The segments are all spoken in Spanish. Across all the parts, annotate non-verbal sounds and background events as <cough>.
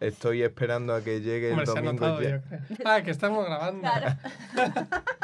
Estoy esperando a que llegue el Hombre, se ha domingo. notado, ya. yo creo. Ah, que estamos grabando. <laughs>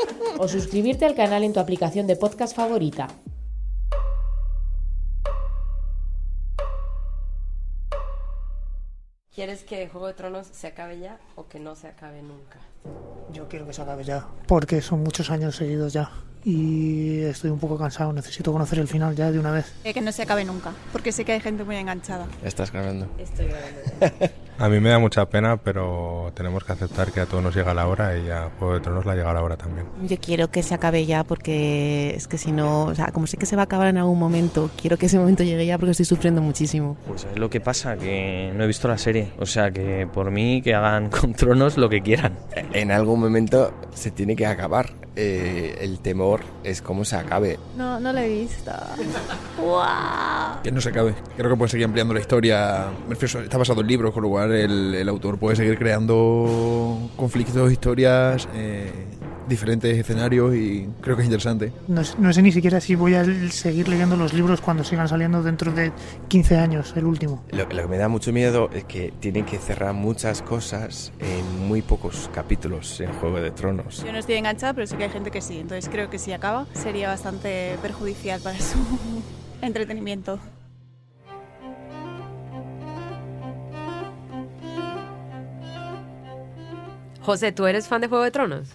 <laughs> O suscribirte al canal en tu aplicación de podcast favorita. ¿Quieres que Juego de Tronos se acabe ya o que no se acabe nunca? Yo quiero que se acabe ya, porque son muchos años seguidos ya. Y estoy un poco cansado, necesito conocer el final ya de una vez. Eh, que no se acabe nunca, porque sé que hay gente muy enganchada. Estás grabando. Estoy grabando. <laughs> A mí me da mucha pena, pero tenemos que aceptar que a todos nos llega la hora y a Juego de Tronos la llega la hora también. Yo quiero que se acabe ya porque es que si no, o sea, como sé que se va a acabar en algún momento, quiero que ese momento llegue ya porque estoy sufriendo muchísimo. Pues es lo que pasa, que no he visto la serie. O sea que por mí que hagan <laughs> con Tronos lo que quieran. En algún momento se tiene que acabar. Eh, el temor es cómo se acabe. No, no la he visto. <laughs> ¡Wow! Que no se acabe. Creo que puede seguir ampliando la historia. Está basado en libros, con lo cual el, el autor puede seguir creando conflictos, historias, eh, diferentes escenarios y creo que es interesante. No, no sé ni siquiera si voy a seguir leyendo los libros cuando sigan saliendo dentro de 15 años, el último. Lo, lo que me da mucho miedo es que tienen que cerrar muchas cosas en muy pocos capítulos en Juego de Tronos. Yo no estoy enganchada, pero sé que hay gente que sí. Entonces creo que si acaba sería bastante perjudicial para su <laughs> entretenimiento. José, ¿tú eres fan de Juego de Tronos?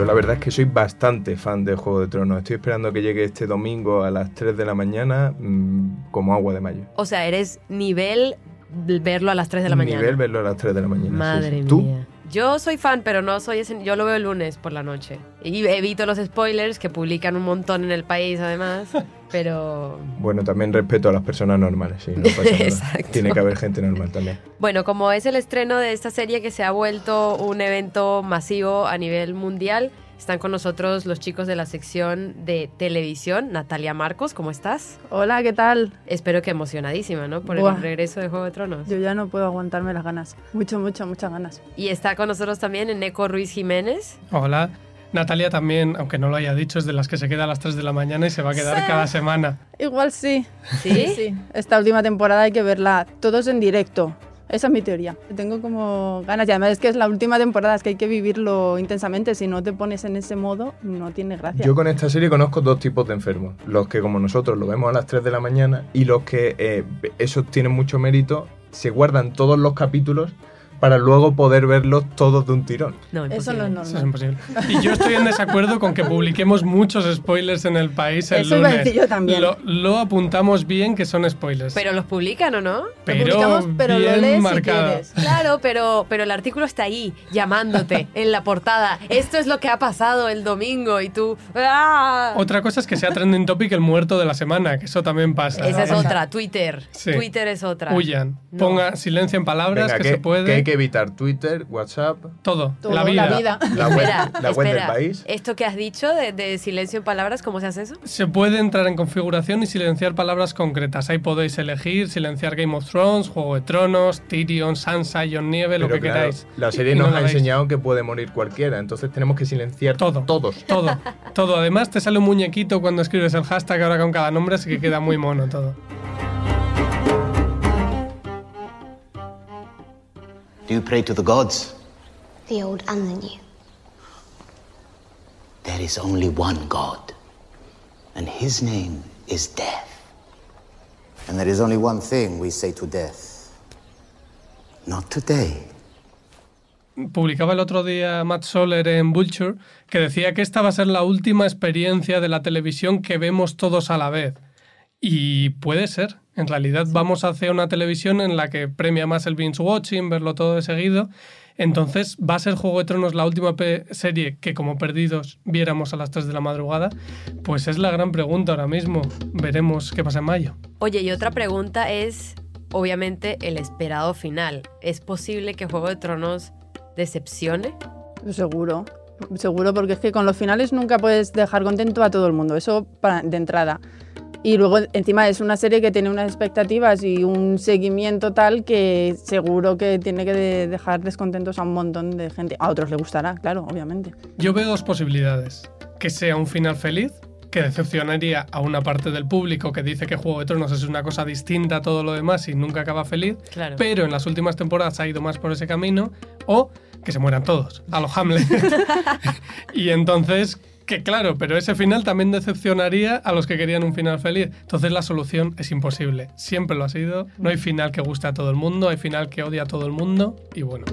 Yo la verdad es que soy bastante fan de Juego de Tronos. Estoy esperando que llegue este domingo a las 3 de la mañana mm, como agua de mayo. O sea, eres nivel verlo a las 3 de la mañana. Nivel verlo a las 3 de la mañana. sí, Madre sí. ¿Tú? mía. Yo soy fan, pero no soy ese. Yo lo veo el lunes por la noche. Y evito los spoilers que publican un montón en el país, además. <laughs> Pero. Bueno, también respeto a las personas normales, sí, no pasa <laughs> nada. Exacto. Tiene que haber gente normal también. Bueno, como es el estreno de esta serie que se ha vuelto un evento masivo a nivel mundial, están con nosotros los chicos de la sección de televisión. Natalia Marcos, ¿cómo estás? Hola, ¿qué tal? Espero que emocionadísima, ¿no? Por Buah. el regreso de Juego de Tronos. Yo ya no puedo aguantarme las ganas. Mucho, mucho, muchas ganas. Y está con nosotros también Eneco Ruiz Jiménez. Hola. Natalia también, aunque no lo haya dicho, es de las que se queda a las 3 de la mañana y se va a quedar Sí. cada semana. Igual sí. ¿Sí? Sí. Esta última temporada hay que verla todos en directo. Esa es mi teoría. Tengo como ganas. Y además es que es la última temporada, es que hay que vivirlo intensamente. Si no te pones en ese modo, no tiene gracia. Yo con esta serie conozco dos tipos de enfermos. Los que como nosotros lo vemos a las 3 de la mañana y los que, eh, esos tienen mucho mérito, se guardan todos los capítulos para luego poder verlos todos de un tirón. No, Eso no es normal. Eso es imposible. Y yo estoy en desacuerdo con que publiquemos muchos spoilers en el país el Eso iba a lunes. decir yo también. Lo, lo apuntamos bien que son spoilers. Pero los publican o no? Pero publicamos, pero lo bien lees si marcado. quieres. Claro, pero, pero el artículo está ahí, llamándote en la portada. Esto es lo que ha pasado el domingo y tú... ¡ah! Otra cosa es que sea trending topic el muerto de la semana, que eso también pasa. Esa es otra, Twitter. Sí. Twitter es otra. Huyan. No. Ponga silencio en palabras, Venga, que, que, se puede. que que evitar Twitter, WhatsApp, Todo. Todo, la vida. la vida. la web, Espera, la web del país. Esto que has dicho de, de silencio en palabras, ¿cómo se hace eso? Se puede entrar en configuración y silenciar palabras concretas. Ahí podéis elegir silenciar Game of Thrones, Juego de Tronos, Tyrion, Sansa, Jon Nieve, lo que claro, queráis. La serie no nos ha enseñado que puede morir cualquiera, entonces tenemos que silenciar Todo. todos. Todo, todo. Además te sale un muñequito cuando escribes el hashtag ahora con cada nombre, así que queda muy mono todo. Do you pray to the gods? The old and the new. There is only one God, and his name is death. And there is only one thing we say to death. Not today. Publicaba el otro día Matt Soler en Vulture que decía que esta va a ser la última experiencia de la televisión que vemos todos a la vez. Y puede ser. En realidad vamos hacia una televisión en la que premia más el binge watching, verlo todo de seguido. Entonces, ¿va a ser Juego de Tronos la última serie que como perdidos viéramos a las 3 de la madrugada? Pues es la gran pregunta ahora mismo. Veremos qué pasa en mayo. Oye, y otra pregunta es, obviamente, el esperado final. ¿Es posible que Juego de Tronos decepcione? Seguro, seguro, porque es que con los finales nunca puedes dejar contento a todo el mundo, eso para- de entrada. Y luego encima es una serie que tiene unas expectativas y un seguimiento tal que seguro que tiene que de- dejar descontentos a un montón de gente. A otros le gustará, claro, obviamente. Yo veo dos posibilidades. Que sea un final feliz, que decepcionaría a una parte del público que dice que Juego de Tronos es una cosa distinta a todo lo demás y nunca acaba feliz, Claro. pero en las últimas temporadas ha ido más por ese camino, o que se mueran todos, a los Hamlet. <laughs> <laughs> y entonces, que claro, pero ese final también decepcionaría a los que querían un final feliz. Entonces la solución es imposible. Siempre lo ha sido. No hay final que guste a todo el mundo, hay final que odia a todo el mundo, y bueno.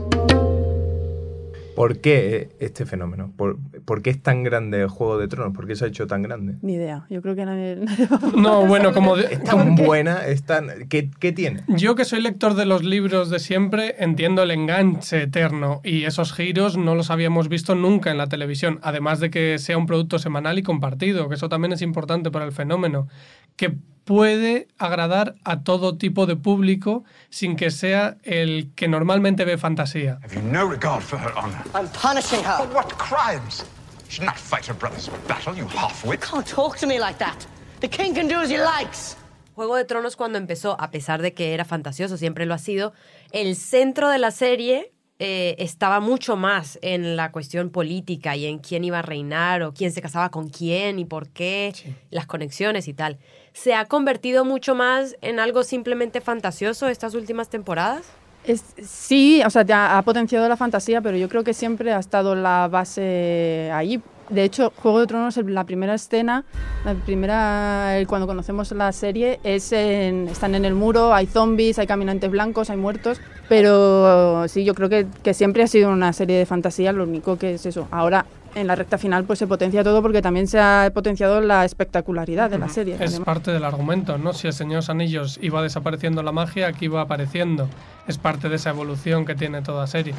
¿Por qué este fenómeno? ¿Por, por qué es tan grande Juego de Tronos? ¿Por qué se ha hecho tan grande? Ni idea, yo creo que nadie... <laughs> nadie va a- No, bueno, como... de- Es tan buena, es tan... ¿Qué, qué tiene? Yo que soy lector de los libros de siempre, entiendo el enganche eterno y esos giros no los habíamos visto nunca en la televisión, además de que sea un producto semanal y compartido, que eso también es importante para el fenómeno, que puede agradar a todo tipo de público sin que sea el que normalmente ve fantasía. Have you no regard for her honor? I'm punishing her. For what crimes? She did not fight her brother's battle, you half-wit. Can't talk to me like that. The king can do as he likes. Juego de Tronos cuando empezó, a pesar de que era fantasioso, siempre lo ha sido, el centro de la serie eh, estaba mucho más en la cuestión política y en quién iba a reinar o quién se casaba con quién y por qué, las conexiones y tal. ¿Se ha convertido mucho más en algo simplemente fantasioso estas últimas temporadas? Es, sí, o sea, ha, ha potenciado la fantasía, pero yo creo que siempre ha estado la base ahí. De hecho, Juego de Tronos, la primera escena, la primera, el- cuando conocemos la serie, es en- están en el muro, hay zombies, hay caminantes blancos, hay muertos, pero sí, yo creo que, que siempre ha sido una serie de fantasía, lo único que es eso. Ahora, en la recta final, pues se potencia todo porque también se ha potenciado la espectacularidad de la serie. Es además. parte del argumento, ¿no? Si el Señor de los Anillos iba desapareciendo la magia, aquí va apareciendo. Es parte de esa evolución que tiene toda serie.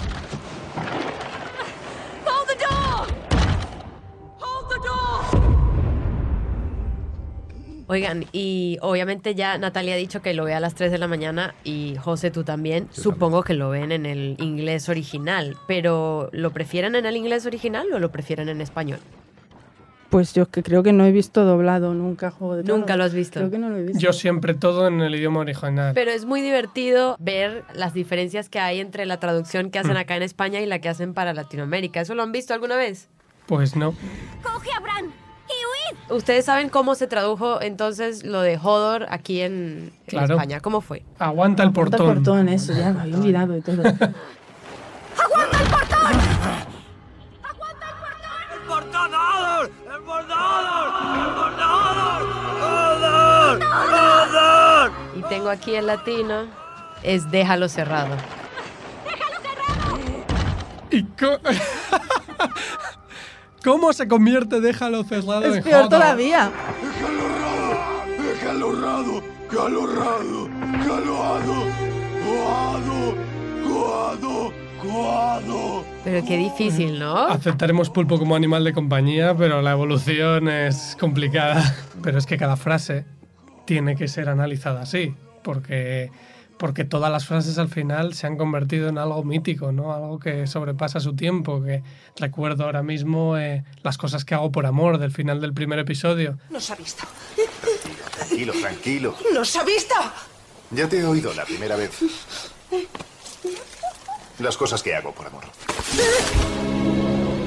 Oigan, y obviamente ya Natalia ha dicho que lo ve a las 3 de la mañana y José tú también. Supongo que lo ven en el inglés original, pero ¿lo prefieren en el inglés original o lo prefieren en español? Pues yo que creo que no he visto doblado nunca Juego de Tronos. Nunca lo has visto. Creo que no lo he visto. Yo siempre todo en el idioma original. Pero es muy divertido ver las diferencias que hay entre la traducción que hacen Mm. acá en España y la que hacen para Latinoamérica. ¿Eso lo han visto alguna vez? Pues no. ¡Coge! ¡Y huid! ¿Ustedes saben cómo se tradujo entonces lo de Hodor aquí en. España? ¿Cómo fue? Aguanta el portón. portón, eso, ya me había olvidado todo. <laughs> ¡Aguanta el portón! ¡El portón! ¡El portón! ¡El portón! Y tengo aquí el latino. Es déjalo cerrado. <laughs> ¿Y co- <laughs> ¿Cómo se convierte Déjalo cerrado en es peor todavía. ¡Calorado! ¡Calorado! ¡Calorado! ¡Coado! ¡Coado! ¡Coado! Pero qué difícil, ¿no? Aceptaremos pulpo como animal de compañía, pero la evolución es complicada. Pero es que cada frase tiene que ser analizada así, porque, porque todas las frases al final se han convertido en algo mítico, ¿no? Algo que sobrepasa su tiempo, que recuerdo ahora mismo eh, las cosas que hago por amor del final del primer episodio. Nos ha visto. Tranquilo, tranquilo. Nos ha visto. Ya te he oído la primera vez. Las cosas que hago por amor.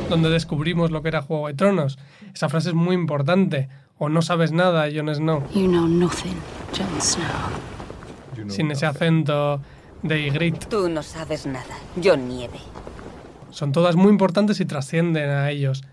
donde descubrimos lo que era Juego de Tronos. Esa frase es muy importante. O no sabes nada, Jon Snow. You know nothing, Jon Snow. Sin ese acento de Ygritte. Tú no sabes nada. Yo nieve. Son todas muy importantes y trascienden a ellos.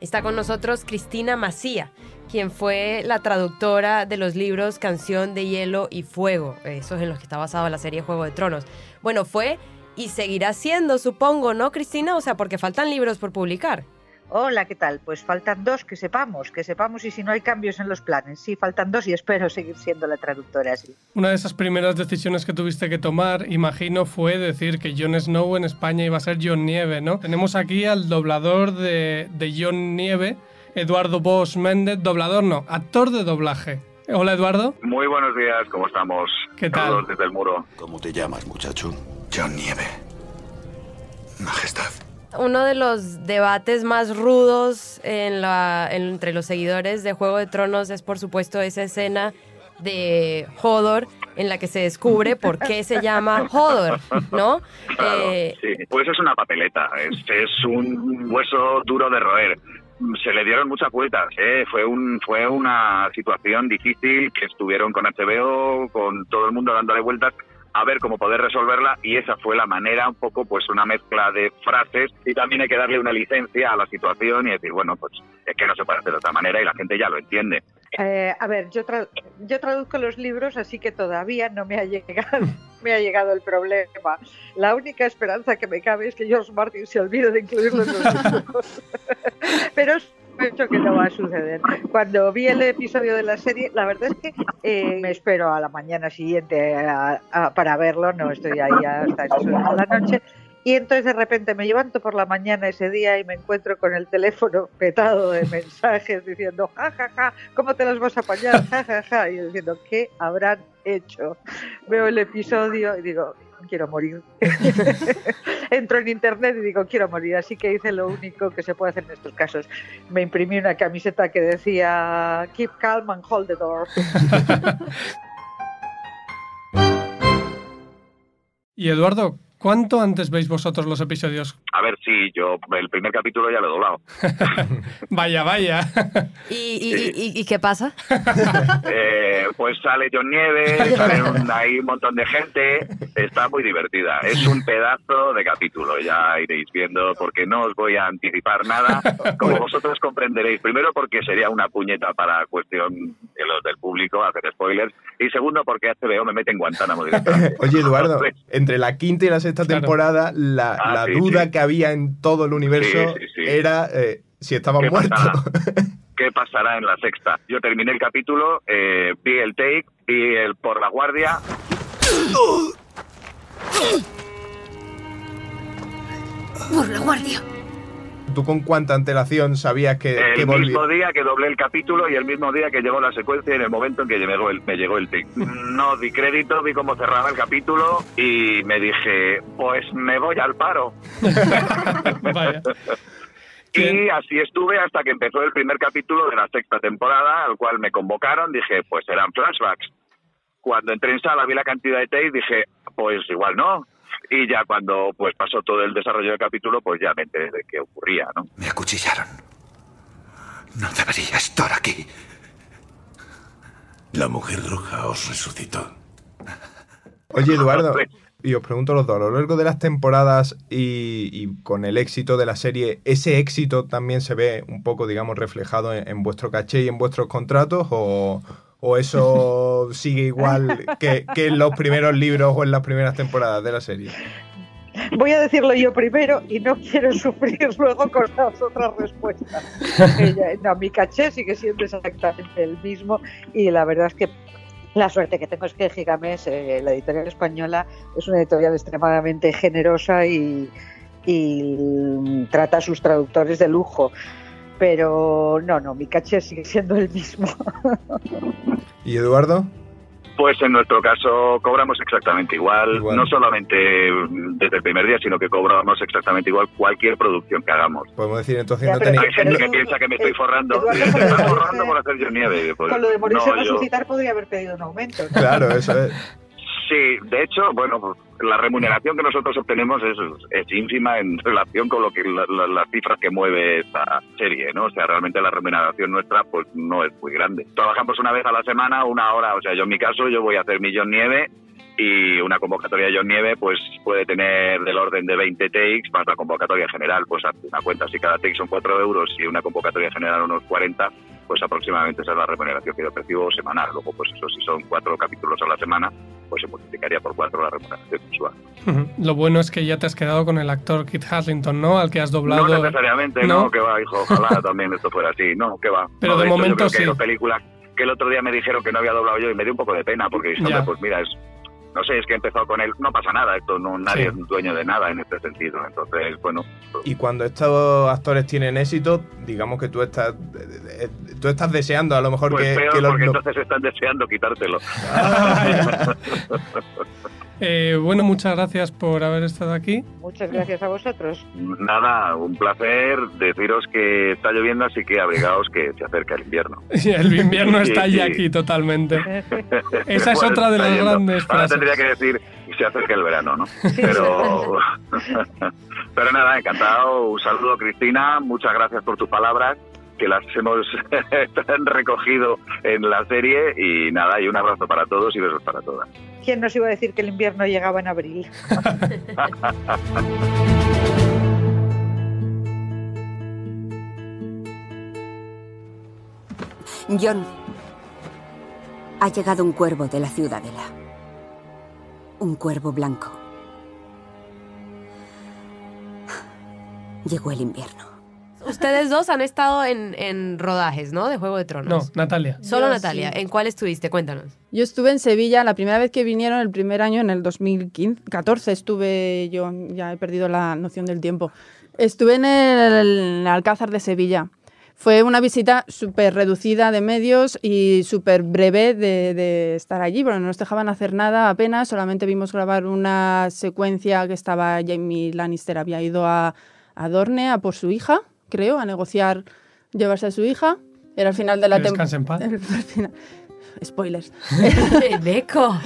Está con nosotros Cristina Macía, quien fue la traductora de los libros Canción de Hielo y Fuego, esos en los que está basada la serie Juego de Tronos. Bueno, fue y seguirá siendo, supongo, ¿no, Cristina? O sea, porque faltan libros por publicar. Hola, ¿qué tal? Pues faltan dos que sepamos, que sepamos y si no hay cambios en los planes. Sí, faltan dos y espero seguir siendo la traductora así. Una de esas primeras decisiones que tuviste que tomar, imagino, fue decir que Jon Snow en España iba a ser John Nieve, ¿no? Tenemos aquí al doblador de, de John Nieve, Eduardo Bosch Méndez, doblador no, actor de doblaje. Hola Eduardo. Muy buenos días, ¿cómo estamos? ¿Qué tal? Desde el muro. ¿Cómo te llamas, muchacho? John Nieve. Majestad. Uno de los debates más rudos en la, entre los seguidores de Juego de Tronos es, por supuesto, esa escena de Hodor en la que se descubre por qué se llama Hodor, ¿no? Claro, Eh, sí. Pues es una papeleta, es, es un hueso duro de roer. Se le dieron muchas vueltas, ¿eh? fue, un, fue una situación difícil que estuvieron con HBO, con todo el mundo dándole vueltas a ver cómo poder resolverla y esa fue la manera, un poco pues una mezcla de frases y también hay que darle una licencia a la situación y decir, bueno, pues es que no se puede hacer de otra manera y la gente ya lo entiende. Eh, a ver, yo, tra- yo traduzco los libros, así que todavía no me ha llegado <laughs> me ha llegado el problema. La única esperanza que me cabe es que George Martin se olvide de incluirlo en los <laughs> libros. <laughs> Pero sospecho que no va a suceder. Cuando vi el episodio de la serie, la verdad es que eh, me espero a la mañana siguiente a- a- para verlo, no estoy ahí hasta esas horas de la noche. Y entonces de repente me levanto por la mañana ese día y me encuentro con el teléfono petado de mensajes diciendo, ja, ja, ja, ¿cómo te las vas a apañar? Ja, ja, ja. Y yo diciendo, ¿qué habrán hecho? Veo el episodio y digo, quiero morir. <laughs> Entro en internet y digo, quiero morir. Así que hice lo único que se puede hacer en estos casos. Me imprimí una camiseta que decía, keep calm and hold the door. <laughs> Y Eduardo, ¿cuánto antes veis vosotros los episodios? A ver si yo el primer capítulo ya lo he doblado. <laughs> Vaya, vaya. ¿Y, y- y- y- y qué pasa? <laughs> Eh, pues sale John Nieve, sale un, ahí un montón de gente, está muy divertida. Es un pedazo de capítulo, ya iréis viendo, porque no os voy a anticipar nada, como vosotros comprenderéis. Primero porque sería una puñeta para cuestión de los del público hacer spoilers, y segundo porque HBO me mete en Guantánamo directamente. <laughs> Oye, Eduardo, entre la quinta y la sexta Claro. temporada, la, Ah, la sí, duda sí. que había en todo el universo Sí, sí, sí. era eh, si estaba ¿Qué muerto. pasará? <laughs> ¿Qué pasará en la sexta? Yo terminé el capítulo, eh, vi el take, vi el por la guardia. Por la guardia. ¿Tú con cuánta antelación sabías que, que El volvía? mismo día que doblé el capítulo y el mismo día que llegó la secuencia y en el momento en que me llegó el, me llegó el take. <laughs> No di crédito, vi cómo cerraba el capítulo y me dije, pues me voy al paro. <laughs> <laughs> Y así estuve hasta que empezó el primer capítulo de la sexta temporada, al cual me convocaron, dije, pues eran flashbacks. Cuando entré en sala vi la cantidad de take, dije, pues igual no. Y ya cuando pues pasó todo el desarrollo del capítulo, pues ya me enteré de qué ocurría, ¿no? Me acuchillaron. No debería estar aquí. La mujer bruja os resucitó. Oye, Eduardo, <laughs> y os pregunto a los dos, a lo largo de las temporadas y, y con el éxito de la serie, ¿ese éxito también se ve un poco, digamos, reflejado en, en vuestro caché y en vuestros contratos? ¿O, o eso sigue igual que, que en los primeros libros o en las primeras temporadas de la serie? Voy a decirlo yo primero y no quiero <laughs> sufrir luego con las otras respuestas. <laughs> No, mi caché sigue siendo exactamente el mismo y la verdad es que la suerte que tengo es que Gigames, eh, la editorial española, es una editorial extremadamente generosa y, y trata a sus traductores de lujo. Pero no, no, mi caché sigue siendo el mismo. <laughs> ¿Y Eduardo? Pues en nuestro caso cobramos exactamente igual, no solamente desde el primer día, sino que cobramos exactamente igual cualquier producción que hagamos. Podemos decir entonces Ya, no tenéis... Hay gente que tú- piensa que me estoy forrando, Eduardo, y se con lo está de forrando morirse- por hacer yo nieve. Pues, Con lo de morirse no, yo- resucitar podría haber pedido un aumento. ¿no? Claro, eso es. Sí, de hecho, bueno, la remuneración que nosotros obtenemos es, es ínfima en relación con lo que la- la- las cifras que mueve esta serie, ¿no? O sea, realmente la remuneración nuestra pues no es muy grande. Trabajamos una vez a la semana, una hora, o sea, yo en mi caso yo voy a hacer millón nieve y una convocatoria de John Nieve pues puede tener del orden de 20 takes más la convocatoria general, pues una cuenta, si cada take son 4 euros y una convocatoria general unos 40, pues aproximadamente esa es la remuneración que yo percibo semanal. Luego, pues eso, si son cuatro capítulos a la semana, pues se multiplicaría por cuatro la remuneración mensual. Lo bueno es que ya te has quedado con el actor Kit Haslington, ¿no? Al que has doblado. No necesariamente, no, que va, hijo, ojalá <laughs> también esto fuera así, no, que va. Pero No, de hecho, momento yo creo que sí. hay dos películas que el otro día me dijeron que no había doblado yo y me dio un poco de pena porque hombre, pues mira, es, no sé, es que he empezado con él, no pasa nada, esto no, nadie es dueño de nada en este sentido, entonces, bueno, Y cuando estos actores tienen éxito, digamos que tú estás, tú estás deseando a lo mejor pues que, peor que los porque entonces están deseando quitártelo. <laughs> Eh, bueno, muchas gracias por haber estado aquí. Muchas gracias a vosotros. Nada, un placer deciros que está lloviendo, así que abrigaos que se acerca el invierno. <laughs> El invierno está Sí, ya sí. aquí totalmente. <laughs> Esa es Bueno, otra de las yendo. grandes Ahora frases. tendría que decir, se acerca el verano, ¿no? Pero, <laughs> pero nada, encantado. Un saludo, Cristina. Muchas gracias por tus palabras, que las hemos recogido en la serie. Y nada, y un abrazo para todos y besos para todas. ¿Quién nos iba a decir que el invierno llegaba en abril? John, ha llegado un cuervo de la ciudadela. Un cuervo blanco. Llegó el invierno. Ustedes dos han estado en, en rodajes, ¿no? De Juego de Tronos. No, Natalia. Solo Yo Natalia. sí. ¿En cuál estuviste? Cuéntanos. Yo estuve en Sevilla la primera vez que vinieron, el primer año, en el 2014 estuve yo, ya he perdido la noción del tiempo. Estuve en el, Alcázar de Sevilla. Fue una visita súper reducida de medios y súper breve de, de estar allí, porque no nos dejaban hacer nada apenas, solamente vimos grabar una secuencia que estaba Jamie Lannister, había ido a, a Dorne a por su hija, creo, a negociar llevarse a su hija. Era el final de la Que descanse en paz. <laughs> temporada. Spoilers. Beco.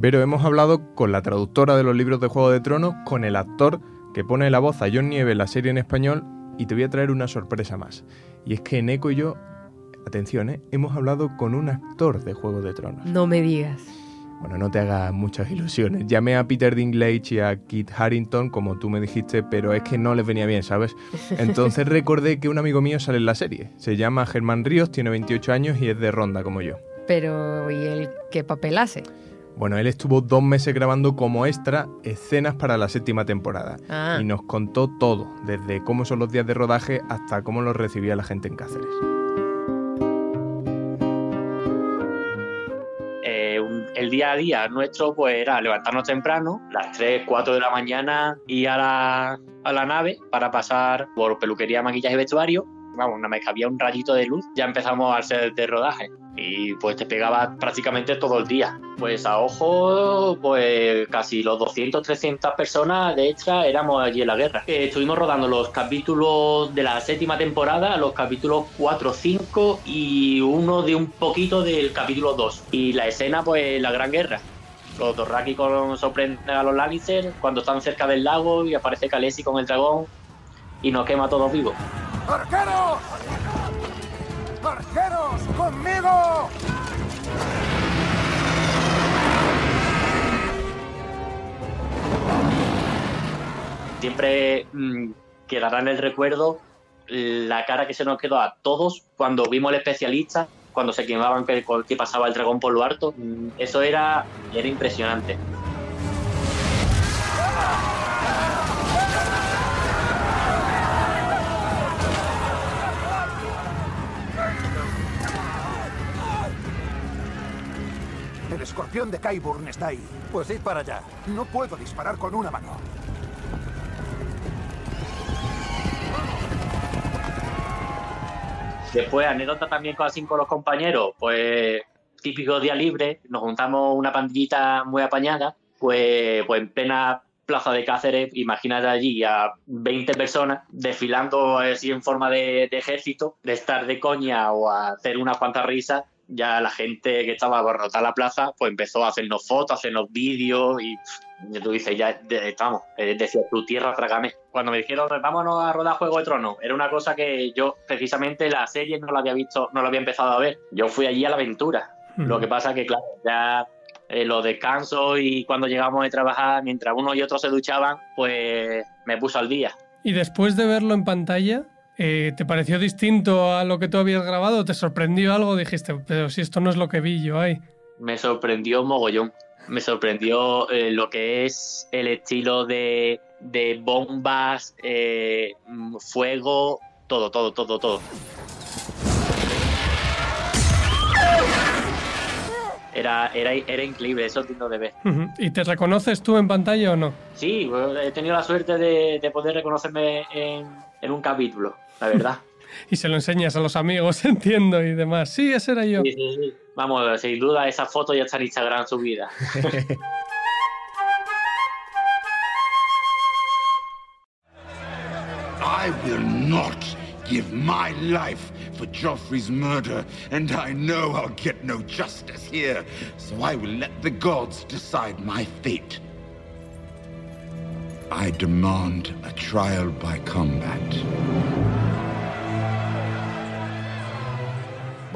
Pero hemos hablado con la traductora de los libros de Juego de Tronos, con el actor que pone la voz a John Nieve en la serie en español y te voy a traer una sorpresa más. Y es que Neko y yo, atención, ¿eh? hemos hablado con un actor de Juego de Tronos. No me digas. Bueno, no te hagas muchas ilusiones. Llamé a Peter Dinklage y a Kit Harrington, como tú me dijiste, pero es que no les venía bien, ¿sabes? <laughs> Entonces recordé que un amigo mío sale en la serie. Se llama Germán Ríos, tiene 28 años y es de Ronda, como yo. Pero, ¿y él qué papel hace? Bueno, él estuvo dos meses grabando como extra escenas para la séptima temporada. Ah. Y nos contó todo, desde cómo son los días de rodaje hasta cómo los recibía la gente en Cáceres. El día a día nuestro pues era levantarnos temprano, las 3, 4 de la mañana, ir a la, a la nave para pasar por peluquería, maquillaje y vestuario. Vamos, una vez que había un rayito de luz, ya empezamos al set de rodaje. Y pues te pegaba prácticamente todo el día. Pues a ojo, pues casi los 200, 300 personas de extra éramos allí en la guerra. Eh, estuvimos rodando los capítulos de la séptima temporada, los capítulos 4, 5 y uno de un poquito del capítulo 2. Y la escena, pues la gran guerra. Los Dothraki con- sorprenden a los Lannister cuando están cerca del lago y aparece Khaleesi con el dragón y nos quema a todos vivos. ¡Arqueros! ¡Arqueros! ¡Conmigo! siempre mm, quedará en el recuerdo la cara que se nos quedó a todos cuando vimos el especialista, cuando se quemaban que, que pasaba el dragón por lo alto. Mm, Eso era, era impresionante. Escorpión de Kyburn está ahí. Pues id para allá. No puedo disparar con una mano. Después, anécdota también con, así con los compañeros, pues típico día libre, nos juntamos una pandillita muy apañada, pues, pues en plena plaza de Cáceres, imagínate allí a 20 personas desfilando así en forma de, de ejército, de estar de coña o a hacer unas cuantas risas, ya la gente que estaba abarrotada la plaza, pues empezó a hacernos fotos, a hacernos vídeos y tú dices, ya estamos, eh, decía, tu tierra, trágame. Cuando me dijeron, vámonos a rodar Juego de Tronos, era una cosa que yo precisamente la serie no la había visto, no la había empezado a ver. Yo fui allí a la aventura. Lo que pasa que, claro, ya eh, los descansos y cuando llegamos de trabajar, mientras uno y otro se duchaban, pues me puso al día. Y después de verlo en pantalla, eh, ¿te pareció distinto a lo que tú habías grabado? ¿Te sorprendió algo? Dijiste, pero si esto no es lo que vi yo ahí. Me sorprendió mogollón. Me sorprendió eh, lo que es el estilo de, de bombas, eh, fuego, todo, todo, todo, todo. Era, era, era increíble, eso es digno de ver. ¿Y te reconoces tú en pantalla o no? Sí, he tenido la suerte de, de poder reconocerme en, en un capítulo, la verdad. <laughs> Y se lo enseñas a los amigos, <laughs> entiendo, y demás. Sí, ese era yo. Sí, sí, sí. Vamos, sin duda esa foto ya está en Instagram subida. <laughs> I will not give my life for Joffrey's murder, and I know I'll get no justice here, so I will let the gods decide my fate. I demand a trial by combat.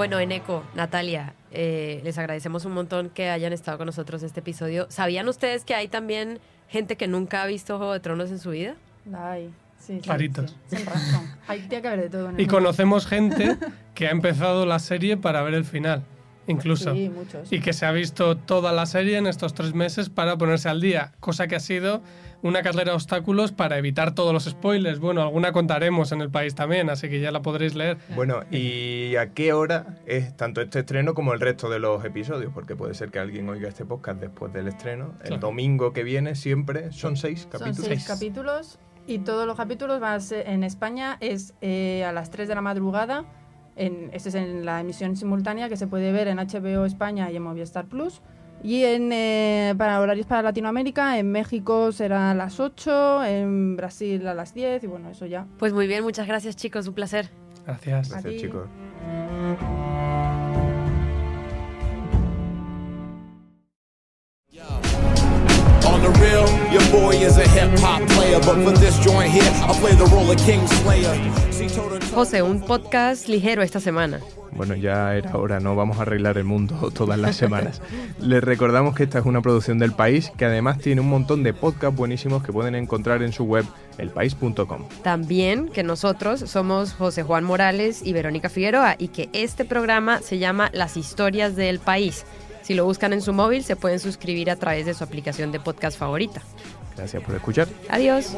Bueno, Eneco, Natalia, eh, les agradecemos un montón que hayan estado con nosotros este episodio. ¿Sabían ustedes que hay también gente que nunca ha visto Juego de Tronos en su vida? Ay, sí, sí. Claritos. sí. Sin razón. Hay, que haber de todo en el Y mundo. conocemos gente <laughs> que ha empezado la serie para ver el final, incluso. Sí, muchos. Y que se ha visto toda la serie en estos tres meses para ponerse al día, cosa que ha sido una carrera de obstáculos para evitar todos los spoilers. Bueno, alguna contaremos en el país también, así que ya la podréis leer. Bueno, ¿y a qué hora es tanto este estreno como el resto de los episodios? Porque puede ser que alguien oiga este podcast después del estreno. El Claro. domingo que viene siempre son seis Son capítulos. seis capítulos y todos los capítulos van a ser, en España es eh, a las 3 de la madrugada. En, este es en la emisión simultánea que se puede ver en HBO España y en Movistar Plus. Y en, eh, para horarios para Latinoamérica, en México será a las 8, en Brasil a las 10 y bueno, eso ya. Pues muy bien, muchas gracias chicos, un placer. Gracias. Gracias, chicos. Boy is a hip hop player, but for this joint here, I play the role of King Slayer. See, toe to toe- José, un podcast ligero esta semana. Bueno, ya era hora, no vamos a arreglar el mundo <laughs> todas las semanas. Les recordamos que esta es una producción del país que además tiene un montón de podcasts buenísimos que pueden encontrar en su web elpaís.com. También que nosotros somos José Juan Morales y Verónica Figueroa y que este programa se llama Las historias del país. Si lo buscan en su móvil, se pueden suscribir a través de su aplicación de podcast favorita. Gracias por escuchar. Adiós.